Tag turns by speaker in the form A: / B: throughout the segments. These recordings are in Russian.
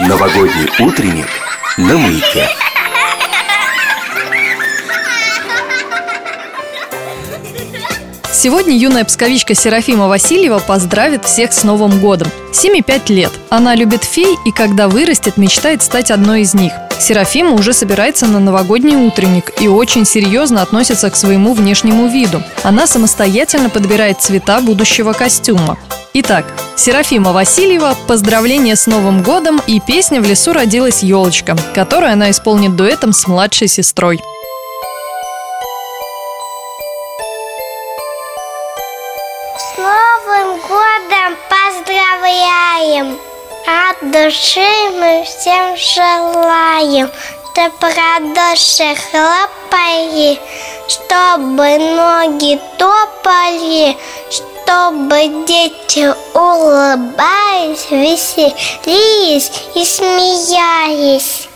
A: Новогодний утренник на маяке.
B: Сегодня юная псковичка Серафима Васильева поздравит всех с Новым годом. Симе 5 лет. Она любит фей и когда вырастет, мечтает стать одной из них. Серафима уже собирается на новогодний утренник и очень серьезно относится к своему внешнему виду. Она самостоятельно подбирает цвета будущего костюма. Итак, Серафима Васильева, поздравление с Новым годом и песня «В лесу родилась елочка», которую она исполнит дуэтом с младшей сестрой.
C: С Новым годом поздравляем! От души мы всем желаем, добра души хлопали, чтобы ноги топали, чтобы дети улыбались, веселились и смеялись.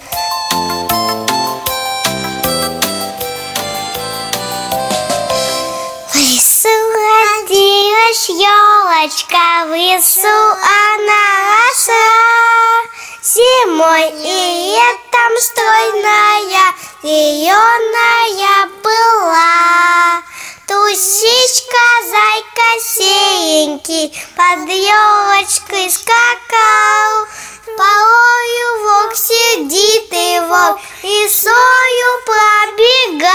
C: Стройная, зеленая была. Тусичка, зайка серенький, под елочкой скакал. Порою волк сидит и волк, и сою пробегал.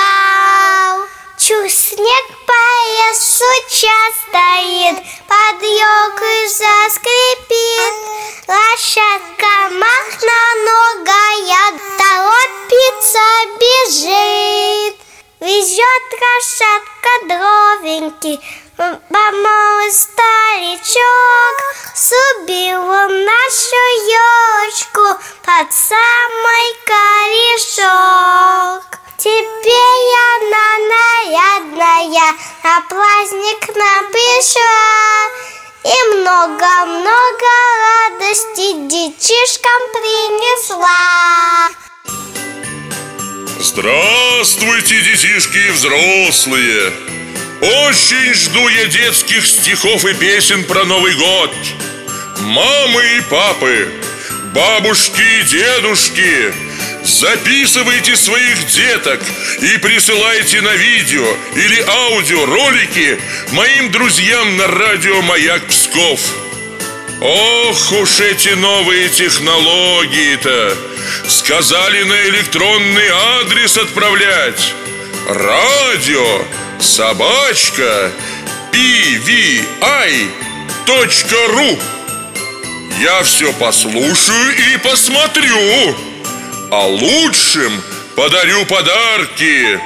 C: Чур снег по лесу час стоит, под елкой заскрипит. Лошадка Везет лошадка дровеньки, помолвый старичок. Субил он нашу елочку под самый корешок. Теперь она нарядная, на праздник нам пришла И много-много радости детишкам принесла
D: Здравствуйте, детишки и взрослые! Очень жду я детских стихов и песен про Новый год. Мамы и папы, бабушки и дедушки, записывайте своих деток и присылайте на видео или аудио ролики моим друзьям на радио «Маяк Псков». Ох уж эти новые технологии-то! Сказали на электронный адрес отправлять. Радио собачка pvi.ru Я все послушаю и посмотрю. А лучшим подарю подарки.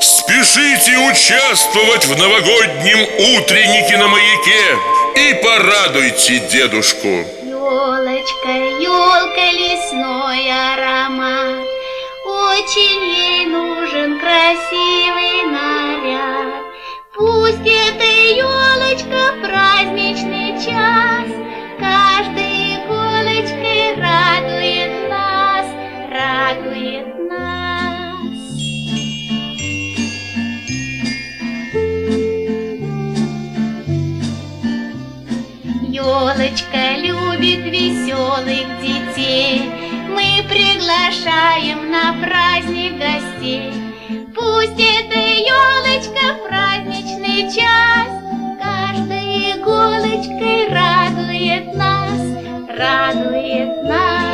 D: Спешите участвовать в новогоднем утреннике на маяке и порадуйте дедушку.
E: Елочка, елка, лесной аромат Очень ей нужен красивый Елочка любит веселых детей. Мы приглашаем на праздник гостей. Пусть эта елочка праздничный час. Каждой иголочкой радует нас, радует нас.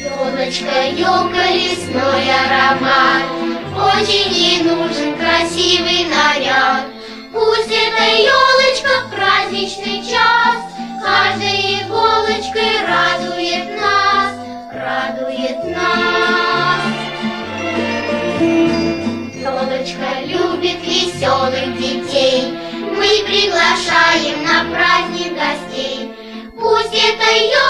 E: Елочка, елка, лесной аромат Очень ей нужен красивый наряд. Пусть эта елочка в праздничный час. Каждой иголочкой радует нас, радует нас. Елочка любит веселых детей. Мы приглашаем на праздник гостей. Пусть эта елочка